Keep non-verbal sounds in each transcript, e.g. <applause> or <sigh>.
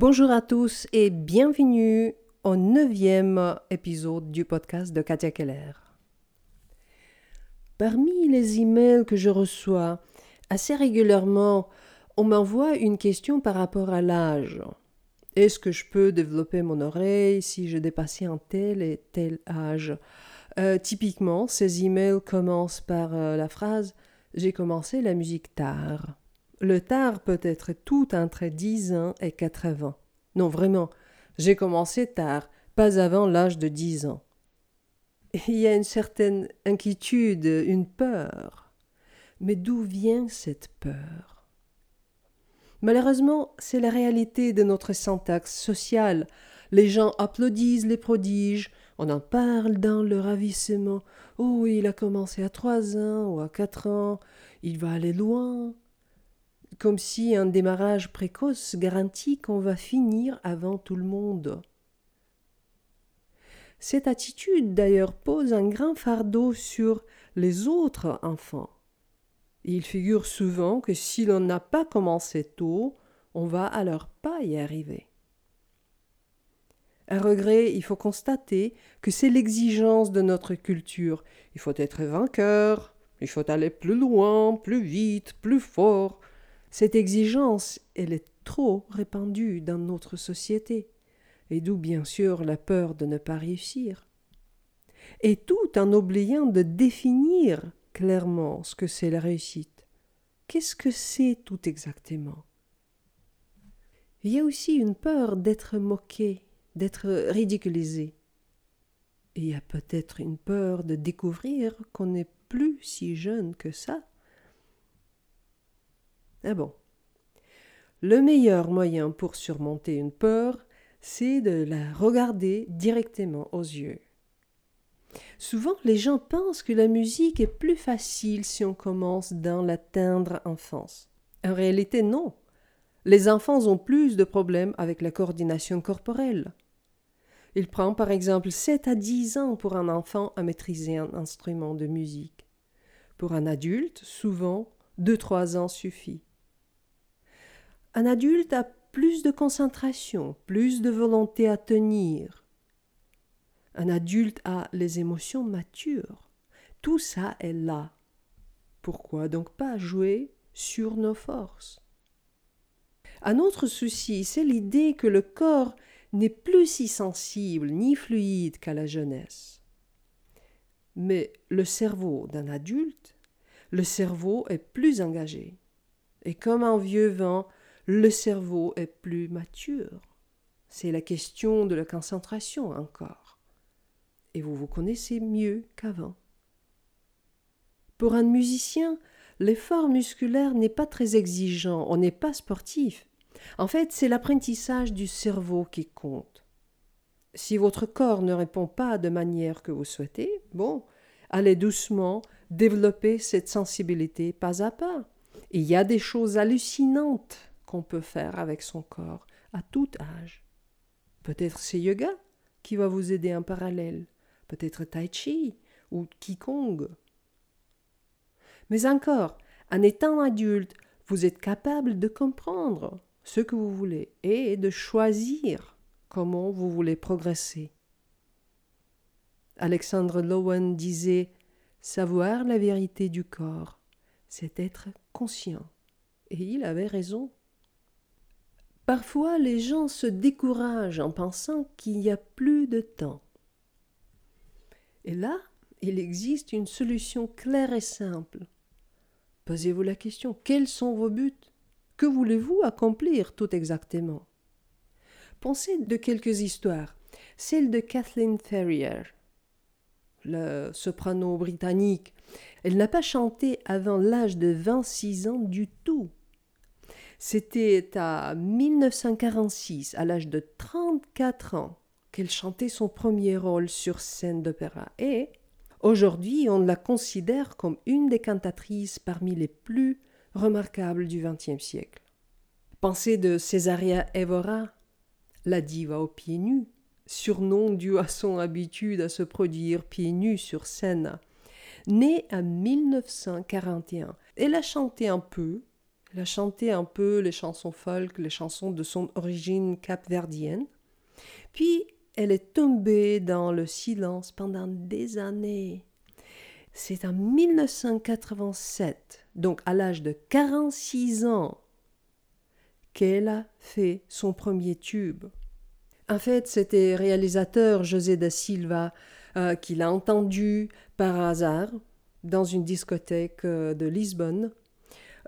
Bonjour à tous et bienvenue au neuvième épisode du podcast de Katia Keller. Parmi les emails que je reçois assez régulièrement, on m'envoie une question par rapport à l'âge. Est-ce que je peux développer mon oreille si je dépassais un tel et tel âge? Euh, Typiquement, ces emails commencent par euh, la phrase J'ai commencé la musique tard. Le tard peut être tout entre 10 ans et 80. Non, vraiment, j'ai commencé tard, pas avant l'âge de 10 ans. Il y a une certaine inquiétude, une peur. Mais d'où vient cette peur? Malheureusement, c'est la réalité de notre syntaxe sociale. Les gens applaudissent les prodiges, on en parle dans le ravissement. Oh, il a commencé à trois ans ou à quatre ans, il va aller loin comme si un démarrage précoce garantit qu'on va finir avant tout le monde. Cette attitude d'ailleurs pose un grand fardeau sur les autres enfants. Il figure souvent que si l'on n'a pas commencé tôt, on va alors pas y arriver. À regret, il faut constater que c'est l'exigence de notre culture. Il faut être vainqueur, il faut aller plus loin, plus vite, plus fort, cette exigence, elle est trop répandue dans notre société, et d'où bien sûr la peur de ne pas réussir. Et tout en oubliant de définir clairement ce que c'est la réussite. Qu'est-ce que c'est tout exactement? Il y a aussi une peur d'être moqué, d'être ridiculisé. il y a peut-être une peur de découvrir qu'on n'est plus si jeune que ça ah bon Le meilleur moyen pour surmonter une peur, c'est de la regarder directement aux yeux. Souvent, les gens pensent que la musique est plus facile si on commence dans la tendre enfance. En réalité, non. Les enfants ont plus de problèmes avec la coordination corporelle. Il prend par exemple 7 à 10 ans pour un enfant à maîtriser un instrument de musique. Pour un adulte, souvent 2-3 ans suffit. Un adulte a plus de concentration, plus de volonté à tenir. Un adulte a les émotions matures. Tout ça est là. Pourquoi donc pas jouer sur nos forces? Un autre souci, c'est l'idée que le corps n'est plus si sensible ni fluide qu'à la jeunesse. Mais le cerveau d'un adulte, le cerveau est plus engagé. Et comme un vieux vent, le cerveau est plus mature. C'est la question de la concentration encore. Et vous vous connaissez mieux qu'avant. Pour un musicien, l'effort musculaire n'est pas très exigeant, on n'est pas sportif. En fait, c'est l'apprentissage du cerveau qui compte. Si votre corps ne répond pas de manière que vous souhaitez, bon, allez doucement développer cette sensibilité pas à pas. Il y a des choses hallucinantes qu'on peut faire avec son corps à tout âge. Peut-être c'est yoga qui va vous aider en parallèle, peut-être tai chi ou qigong. Mais encore, en étant adulte, vous êtes capable de comprendre ce que vous voulez et de choisir comment vous voulez progresser. Alexandre Lowen disait Savoir la vérité du corps, c'est être conscient. Et il avait raison. Parfois les gens se découragent en pensant qu'il n'y a plus de temps. Et là, il existe une solution claire et simple. Posez-vous la question, quels sont vos buts? Que voulez-vous accomplir tout exactement? Pensez de quelques histoires. Celle de Kathleen Ferrier, la soprano britannique. Elle n'a pas chanté avant l'âge de 26 ans du tout. C'était à 1946, à l'âge de 34 ans, qu'elle chantait son premier rôle sur scène d'opéra. Et aujourd'hui, on la considère comme une des cantatrices parmi les plus remarquables du XXe siècle. Pensez de Césaria Evora, la diva aux pieds nus, surnom dû à son habitude à se produire pieds nus sur scène. Née en 1941, elle a chanté un peu, Elle a chanté un peu les chansons folk, les chansons de son origine capverdienne. Puis elle est tombée dans le silence pendant des années. C'est en 1987, donc à l'âge de 46 ans, qu'elle a fait son premier tube. En fait, c'était réalisateur José da Silva euh, qui l'a entendu par hasard dans une discothèque euh, de Lisbonne.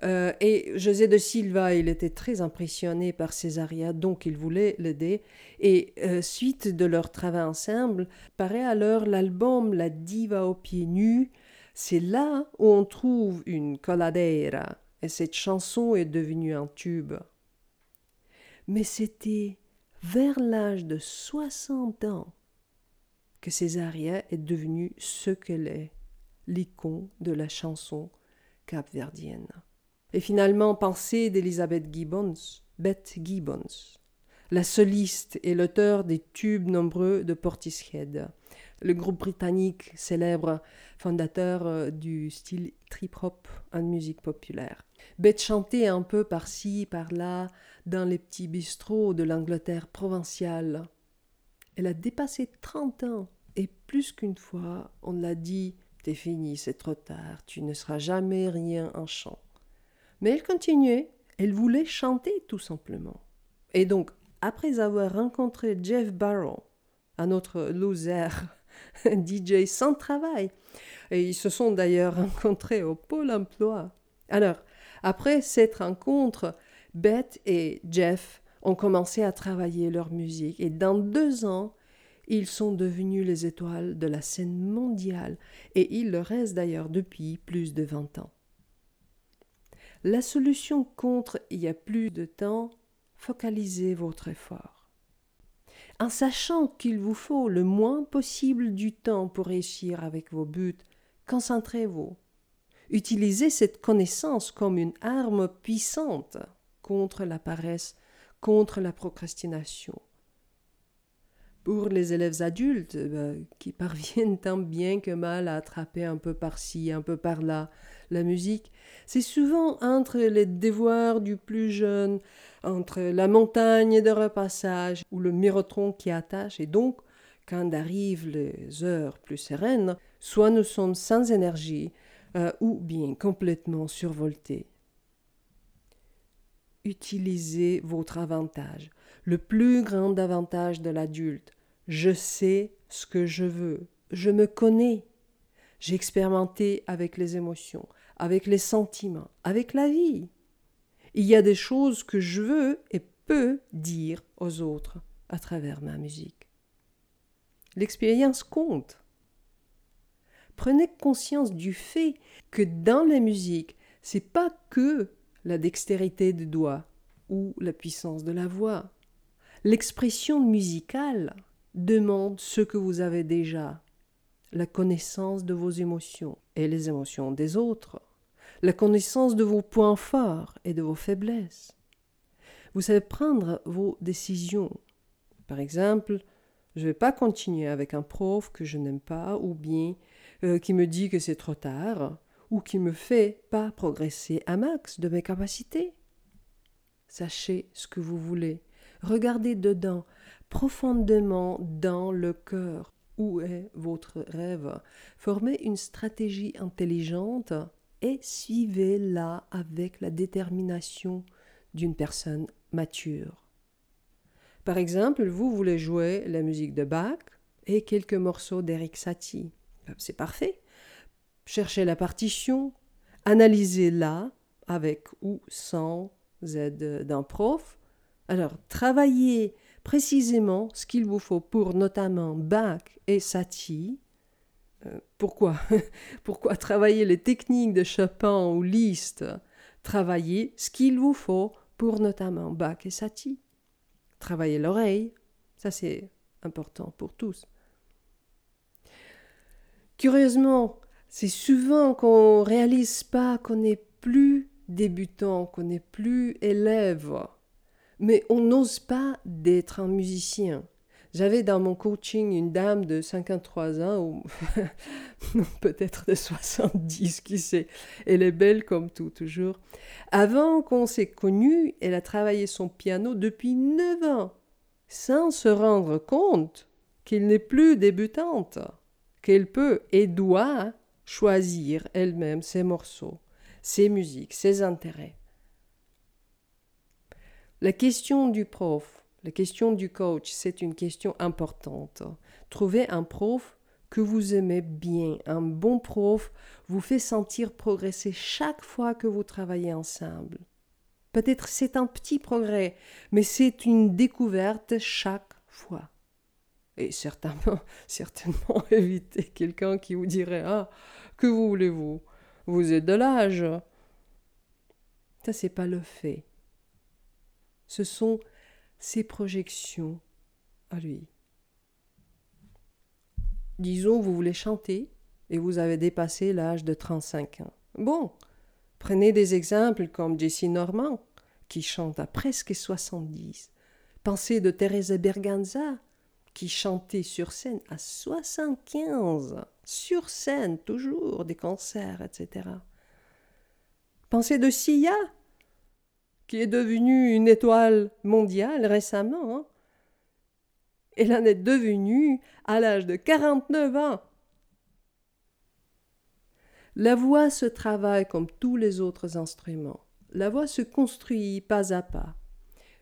Euh, et José de Silva, il était très impressionné par Césaria, donc il voulait l'aider. Et suite de leur travail ensemble, paraît alors l'album La diva aux pieds nus. C'est là où on trouve une coladera, et cette chanson est devenue un tube. Mais c'était vers l'âge de 60 ans que Césaria est devenue ce qu'elle est, l'icône de la chanson capverdienne. Et finalement, pensée d'Elizabeth Gibbons, Beth Gibbons, la soliste et l'auteur des tubes nombreux de Portishead, le groupe britannique célèbre fondateur euh, du style trip-hop en musique populaire. Beth chantait un peu par-ci, par-là, dans les petits bistrots de l'Angleterre provinciale. Elle a dépassé 30 ans et plus qu'une fois, on l'a dit T'es fini, c'est trop tard, tu ne seras jamais rien en chant. Mais elle continuait, elle voulait chanter tout simplement. Et donc, après avoir rencontré Jeff Barrow, un autre loser, <laughs> DJ sans travail, et ils se sont d'ailleurs rencontrés au Pôle emploi. Alors, après cette rencontre, Beth et Jeff ont commencé à travailler leur musique et dans deux ans, ils sont devenus les étoiles de la scène mondiale et ils le restent d'ailleurs depuis plus de vingt ans. La solution contre il y a plus de temps, focalisez votre effort. En sachant qu'il vous faut le moins possible du temps pour réussir avec vos buts, concentrez-vous. Utilisez cette connaissance comme une arme puissante contre la paresse, contre la procrastination. Pour les élèves adultes, bah, qui <laughs> parviennent tant bien que mal à attraper un peu par-ci, un peu par-là la musique, c'est souvent entre les devoirs du plus jeune, entre la montagne de repassage ou le mirotron qui attache, et donc, quand arrivent les heures plus sereines, soit nous sommes sans énergie, euh, ou bien complètement survoltés utilisez votre avantage. Le plus grand avantage de l'adulte. Je sais ce que je veux. Je me connais. J'ai expérimenté avec les émotions, avec les sentiments, avec la vie. Il y a des choses que je veux et peux dire aux autres à travers ma musique. L'expérience compte. Prenez conscience du fait que dans la musique, c'est pas que la dextérité des doigts ou la puissance de la voix. L'expression musicale demande ce que vous avez déjà, la connaissance de vos émotions et les émotions des autres, la connaissance de vos points forts et de vos faiblesses. Vous savez prendre vos décisions. Par exemple, je ne vais pas continuer avec un prof que je n'aime pas ou bien euh, qui me dit que c'est trop tard ou qui me fait pas progresser à max de mes capacités. Sachez ce que vous voulez. Regardez dedans, profondément dans le cœur. Est votre rêve? Formez une stratégie intelligente et suivez-la avec la détermination d'une personne mature. Par exemple, vous voulez jouer la musique de Bach et quelques morceaux d'Eric Satie. C'est parfait. Cherchez la partition, analysez-la avec ou sans aide d'un prof. Alors, travaillez précisément ce qu'il vous faut pour notamment Bach et Satie. Euh, pourquoi <laughs> Pourquoi travailler les techniques de Chopin ou Liszt? Travaillez ce qu'il vous faut pour notamment Bach et Satie. Travaillez l'oreille, ça c'est important pour tous. Curieusement, c'est souvent qu'on réalise pas qu'on n'est plus débutant, qu'on n'est plus élève, mais on n'ose pas d'être un musicien. J'avais dans mon coaching une dame de 53 ans, ou <laughs> peut-être de 70, qui sait. Elle est belle comme tout, toujours. Avant qu'on s'est connus, elle a travaillé son piano depuis 9 ans, sans se rendre compte qu'elle n'est plus débutante, qu'elle peut et doit choisir elle-même ses morceaux, ses musiques, ses intérêts. La question du prof la question du coach, c'est une question importante. Trouvez un prof que vous aimez bien. Un bon prof vous fait sentir progresser chaque fois que vous travaillez ensemble. Peut-être c'est un petit progrès, mais c'est une découverte chaque fois. Et certainement, <laughs> certainement <laughs> éviter quelqu'un qui vous dirait Ah, que voulez-vous? Vous êtes de l'âge. Ça, c'est pas le fait. Ce sont ses projections à lui. Disons, vous voulez chanter et vous avez dépassé l'âge de 35 ans. Bon, prenez des exemples comme Jessie Norman, qui chante à presque 70. Pensez de Teresa Berganza, qui chantait sur scène à 75, sur scène toujours, des concerts, etc. Pensez de Sia, qui est devenue une étoile mondiale récemment. Hein. Elle en est devenue à l'âge de 49 ans. La voix se travaille comme tous les autres instruments. La voix se construit pas à pas.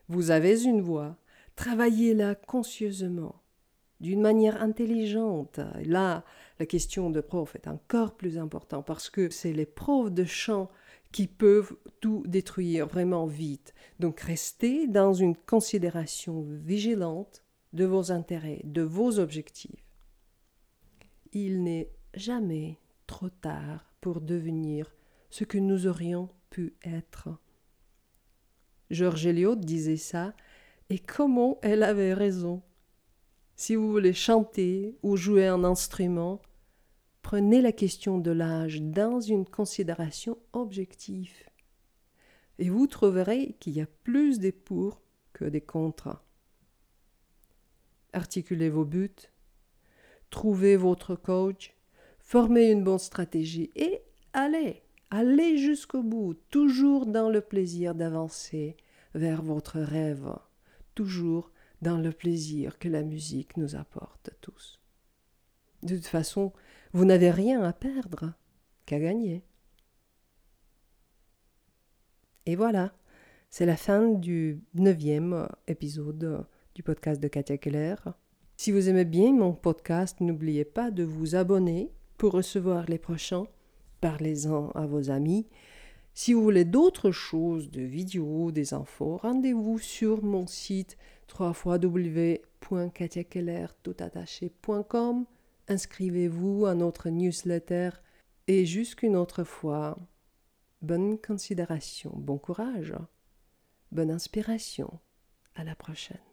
Vous avez une voix, travaillez-la conscieusement, d'une manière intelligente. Là, la question de prof est encore plus importante parce que c'est les profs de chant qui peuvent tout détruire vraiment vite. Donc restez dans une considération vigilante de vos intérêts, de vos objectifs. Il n'est jamais trop tard pour devenir ce que nous aurions pu être. Georges Eliot disait ça, et comment elle avait raison? Si vous voulez chanter ou jouer un instrument, Prenez la question de l'âge dans une considération objective. Et vous trouverez qu'il y a plus des pour que des contre. Articulez vos buts, trouvez votre coach, formez une bonne stratégie et allez, allez jusqu'au bout, toujours dans le plaisir d'avancer vers votre rêve, toujours dans le plaisir que la musique nous apporte tous. De toute façon, vous n'avez rien à perdre qu'à gagner. Et voilà, c'est la fin du neuvième épisode du podcast de Katia Keller. Si vous aimez bien mon podcast, n'oubliez pas de vous abonner pour recevoir les prochains. Parlez-en à vos amis. Si vous voulez d'autres choses, de vidéos, des infos, rendez-vous sur mon site www.katiakeller.com inscrivez-vous à notre newsletter et jusqu'une autre fois, bonne considération, bon courage, bonne inspiration. À la prochaine.